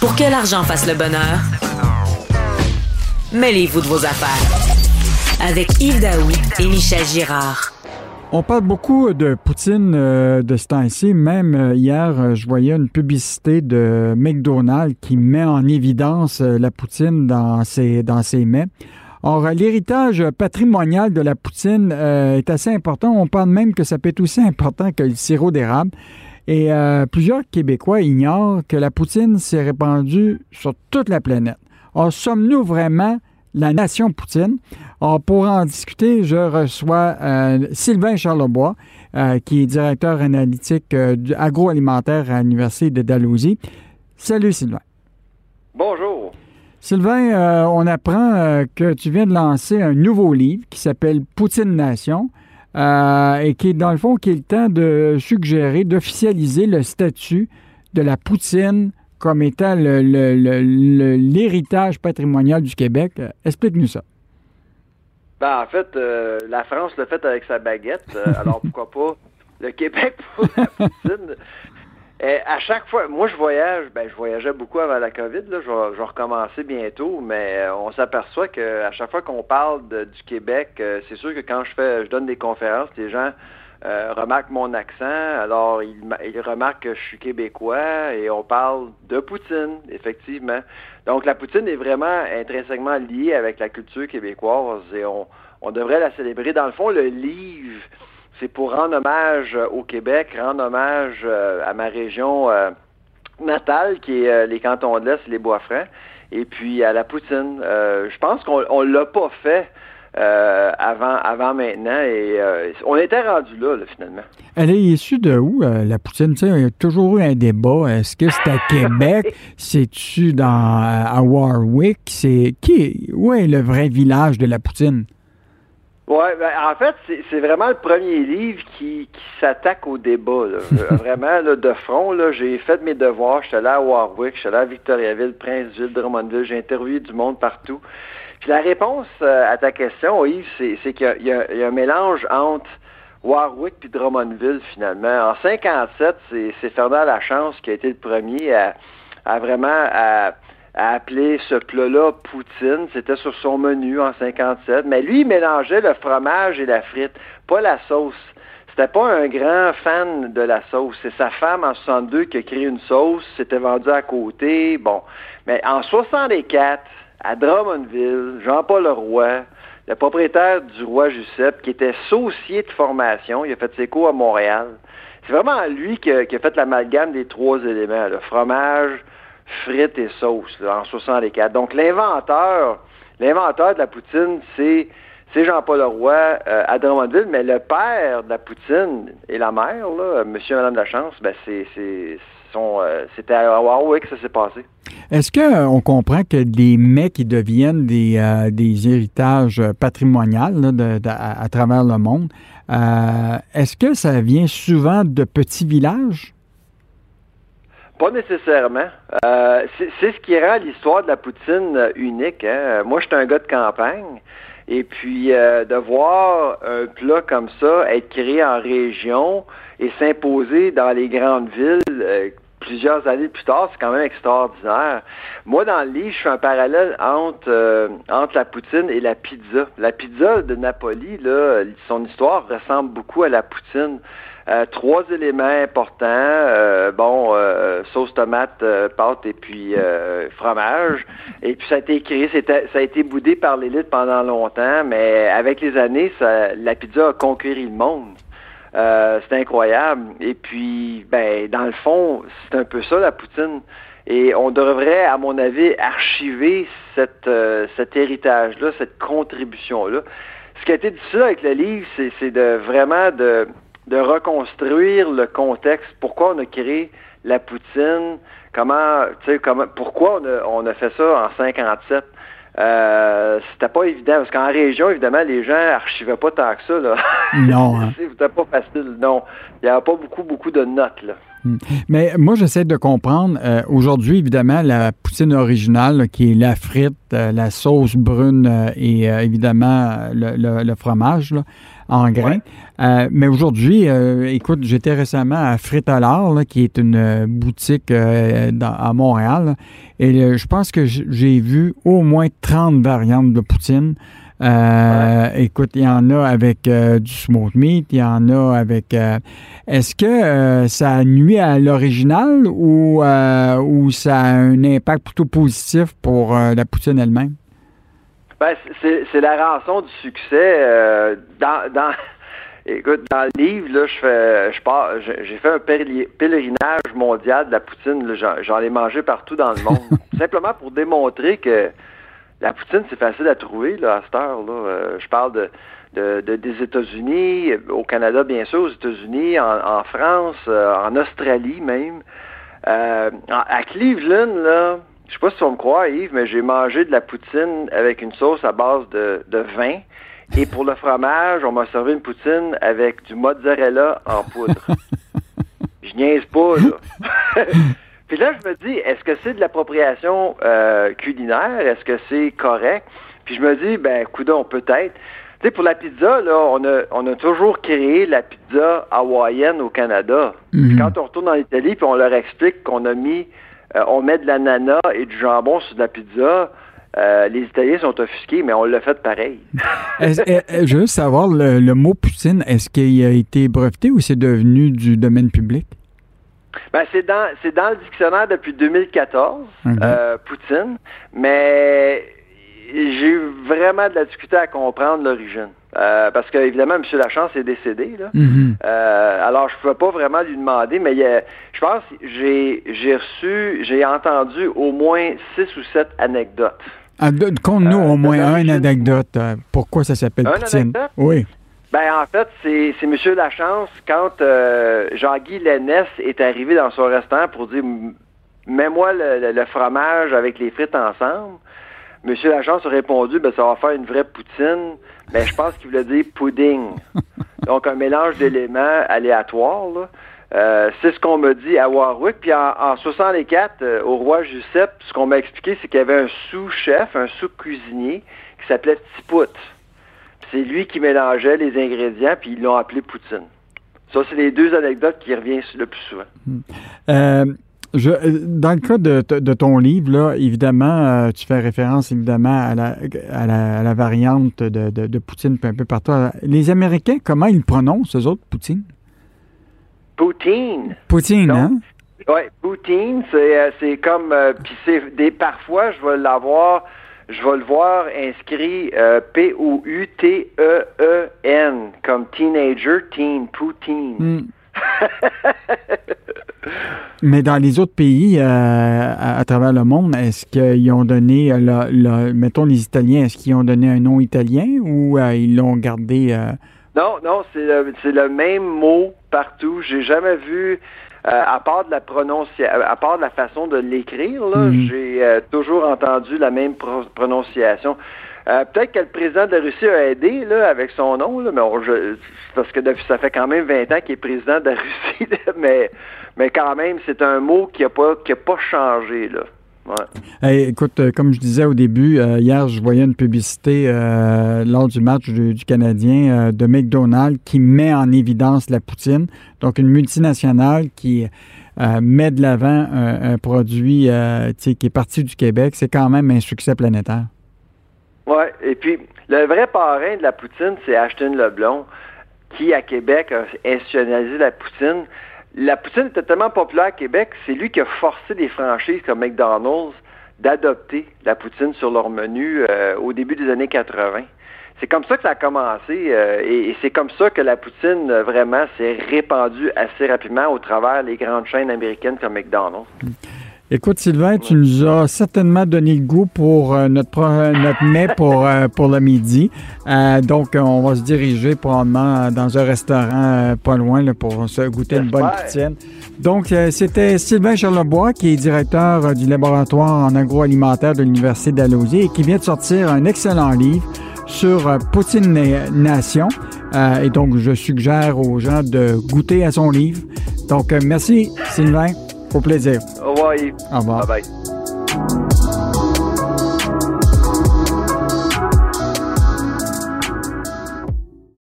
Pour que l'argent fasse le bonheur, mêlez-vous de vos affaires. Avec Yves Daoui et Michel Girard. On parle beaucoup de Poutine euh, de ce temps-ci. Même euh, hier, euh, je voyais une publicité de McDonald's qui met en évidence la Poutine dans ses, dans ses mets. Or, l'héritage patrimonial de la poutine est assez important. On parle même que ça peut être aussi important que le sirop d'érable. Et plusieurs Québécois ignorent que la poutine s'est répandue sur toute la planète. Or, sommes-nous vraiment la nation Poutine? Alors, pour en discuter, je reçois euh, Sylvain Charlebois, euh, qui est directeur analytique euh, agroalimentaire à l'Université de Dalhousie. Salut Sylvain. Bonjour. Sylvain, on apprend que tu viens de lancer un nouveau livre qui s'appelle Poutine Nation. et qui est dans le fond qui est le temps de suggérer, d'officialiser le statut de la Poutine comme étant l'héritage patrimonial du Québec. Euh, explique-nous ça. Ben, en fait, euh, la France l'a fait avec sa baguette, euh, alors pourquoi pas le Québec pour la poutine. Et à chaque fois, moi je voyage, ben je voyageais beaucoup avant la COVID, là, je, vais, recommencer bientôt, mais on s'aperçoit qu'à chaque fois qu'on parle du Québec, c'est sûr que quand je fais, je donne des conférences, les gens euh, remarque mon accent. Alors, il, il, remarque que je suis québécois et on parle de Poutine, effectivement. Donc, la Poutine est vraiment intrinsèquement liée avec la culture québécoise et on, on devrait la célébrer. Dans le fond, le livre, c'est pour rendre hommage au Québec, rendre hommage euh, à ma région euh, natale, qui est les cantons de l'Est, les Bois-Francs, et puis à la Poutine. je pense qu'on ne l'a pas fait euh, avant, avant maintenant. Et euh, on était rendu là, finalement. Elle est issue de où, euh, la poutine? il y a toujours eu un débat. Est-ce que c'est à Québec? C'est-tu dans à Warwick? C'est qui où est le vrai village de la poutine? Oui, ben, en fait, c'est vraiment le premier livre qui, s'attaque au débat. vraiment, de front, j'ai fait mes devoirs. J'étais là à Warwick, j'étais là à Victoriaville, Princeville, Drummondville. J'ai interviewé du monde partout. Puis la réponse euh, à ta question, Yves, c'est qu'il y, a un mélange entre Warwick puis Drummondville, finalement. En 57, c'est Fernand Lachance qui a été le premier à, vraiment à, appeler ce plat-là poutine. C'était sur son menu en 57. Mais lui, il mélangeait le fromage et la frite, pas la sauce. C'était pas un grand fan de la sauce. C'est sa femme en 62 qui a créé une sauce. C'était vendu à côté. Bon. Mais en 64, à Drummondville, Jean-Paul Leroy, le propriétaire du roi Giuseppe, qui était saucier de formation, il a fait ses cours à Montréal. C'est vraiment lui qui a, fait l'amalgame des trois éléments, le fromage, frites et sauce, en 64. Donc l'inventeur, de la poutine, c'est c'est Jean-Paul Leroy euh, à Drummondville, mais le père de la poutine et la mère, là, monsieur et madame de la chance, ben c'est, euh, c'était à Warwick que ça s'est passé. Est-ce qu'on euh, comprend que des mets qui deviennent des, héritages patrimoniaux à, travers le monde, est-ce que ça vient souvent de petits villages? Pas nécessairement. c'est ce qui rend l'histoire de la poutine unique. Hein. Moi, je suis un gars de campagne. Et puis, de voir un plat comme ça être créé en région et s'imposer dans les grandes villes plusieurs années plus tard, c'est quand même extraordinaire. Moi, dans le livre, je fais un parallèle entre, euh, entre la poutine et la pizza. La pizza de Napoli, là, son histoire ressemble beaucoup à la poutine. Euh, trois éléments importants, euh, bon, sauce tomate, pâte et puis fromage. Et puis ça a été créé, ça a été boudé par l'élite pendant longtemps, mais avec les années, ça, la pizza a conquéri le monde. Euh, c'est incroyable. Et puis, ben, dans le fond, c'est un peu ça la poutine. Et on devrait, à mon avis, archiver cette, euh, cet héritage-là, cette contribution-là. Ce qui a été difficile avec le livre, c'est de vraiment de, de reconstruire le contexte. Pourquoi on a créé la poutine? Comment, tu sais, comment, pourquoi on a, on a fait ça en 57? Euh, c'était pas évident, parce qu'en région, évidemment, les gens archivaient pas tant que ça. Là. Non. Hein. c'était pas facile, non. Il n'y avait pas beaucoup, beaucoup de notes. Là. Hmm. Mais moi, j'essaie de comprendre. Euh, aujourd'hui, évidemment, la poutine originale, qui est la frite, euh, la sauce brune et évidemment le, fromage, en grains. mais aujourd'hui, écoute, j'étais récemment à Fritalard, qui est une boutique à Montréal, et je pense que j'ai vu au moins 30 variantes de poutine. Euh, écoute, il y en a avec euh, du smoked meat, il y en a avec. Euh, est-ce que ça nuit à l'original ou, ou ça a un impact plutôt positif pour la poutine elle-même? Ben, c'est la rançon du succès. dans, dans, écoute, dans le livre, là, je fais, je pars, j'ai fait un pèlerinage mondial de la poutine. J'en ai mangé partout dans le monde, simplement pour démontrer que la poutine, c'est facile à trouver là, à cette heure. Là. Euh, je parle de, des États-Unis, au Canada, bien sûr, aux États-Unis, en, France, euh, en Australie même. Euh, à Cleveland, là, je sais pas si vas me croire, Yves, mais j'ai mangé de la poutine avec une sauce à base de, de vin. Et pour le fromage, on m'a servi une poutine avec du mozzarella en poudre. Je niaise pas, là. Puis là, je me dis, est-ce que c'est de l'appropriation euh, culinaire? Est-ce que c'est correct? Puis je me dis, ben, coudon, peut-être. Tu sais, pour la pizza, là, on a, on a toujours créé la pizza hawaïenne au Canada. Mhm. quand on retourne en Italie, puis on leur explique qu'on a mis, euh, on met de l'ananas et du jambon sur de la pizza, euh, les Italiens sont offusqués, mais on l'a fait pareil. je veux savoir, le, le mot poutine, est-ce qu'il a été breveté ou c'est devenu du domaine public? Ben, c'est dans c'est dans le dictionnaire depuis 2014, euh, Poutine, mais j'ai eu vraiment de la difficulté à comprendre l'origine. Euh, parce que évidemment, M. Lachance est décédé. Là. Mm-hmm. Euh, alors, je ne pouvais pas vraiment lui demander, mais je pense j'ai j'ai reçu, j'ai entendu au moins six ou sept anecdotes. Ah, Conte-nous au moins une anecdote. pourquoi ça s'appelle Poutine? Oui. Ben en fait, c'est M. Lachance, quand euh, Jean-Guy Lénès est arrivé dans son restaurant pour dire Mets-moi le, fromage avec les frites ensemble, M. Lachance a répondu ben, ça va faire une vraie poutine, mais je pense qu'il voulait dire pudding. Donc un mélange d'éléments aléatoires. Euh, c'est ce qu'on m'a dit à Warwick. Puis en, en 64, euh, au roi Giuseppe, ce qu'on m'a expliqué, c'est qu'il y avait un sous-chef, un sous-cuisinier qui s'appelait Tipout. C'est lui qui mélangeait les ingrédients, puis ils l'ont appelé poutine. Ça, c'est les deux anecdotes qui reviennent le plus souvent. Hmm. Euh, je, dans le cas de, ton livre, là, évidemment, euh, tu fais référence évidemment à la, à la, variante de, de, Poutine un peu partout. Les Américains, comment ils prononcent, eux autres, Poutine? Poutine. Poutine, hein? Oui, Poutine, c'est, euh, comme... puis c'est des, parfois, je vais l'avoir je vais le voir inscrit euh, P-O-U-T-E-E-N, comme teenager, teen, poutine. Hmm. Mais dans les autres pays euh, à, travers le monde, est-ce qu'ils ont donné, euh, mettons les Italiens, est-ce qu'ils ont donné un nom italien ou ils l'ont gardé? Non, non, c'est le, le, même mot partout. J'ai jamais vu euh, à part de la prononciation, à part de la façon de l'écrire, mhm. j'ai euh, toujours entendu la même prononciation. Euh, peut-être que le président de la Russie a aidé là, avec son nom, mais parce que ça fait quand même 20 ans qu'il est président de la Russie, mais, mais quand même, c'est un mot qui n'a pas, pas changé. Là écoute, euh, comme je disais au début, euh, hier, je voyais une publicité lors du match du, Canadien de McDonald's qui met en évidence la poutine. Donc, une multinationale qui met de l'avant un, produit qui est parti du Québec. C'est quand même un succès planétaire. Oui, et puis le vrai parrain de la poutine, c'est Ashton Leblon, qui à Québec a institutionnalisé la poutine la poutine était tellement populaire à Québec, c'est lui qui a forcé des franchises comme McDonald's d'adopter la poutine sur leur menu euh, au début des années 80. C'est comme ça que ça a commencé euh, et, c'est comme ça que la poutine euh, vraiment s'est répandue assez rapidement au travers des grandes chaînes américaines comme McDonald's. Écoute, Sylvain, tu nous as certainement donné le goût pour euh, notre, notre mets pour, euh, pour le midi. Euh, donc, on va se diriger probablement dans un restaurant pas loin pour se goûter une bonne poutine. Donc, c'était Sylvain Charlebois, qui est directeur du laboratoire en agroalimentaire de l'Université d'Alosier et qui vient de sortir un excellent livre sur Poutine Nation. et donc, je suggère aux gens de goûter à son livre. Donc, merci, Sylvain. Au plaisir. Au revoir, Au revoir. Bye bye.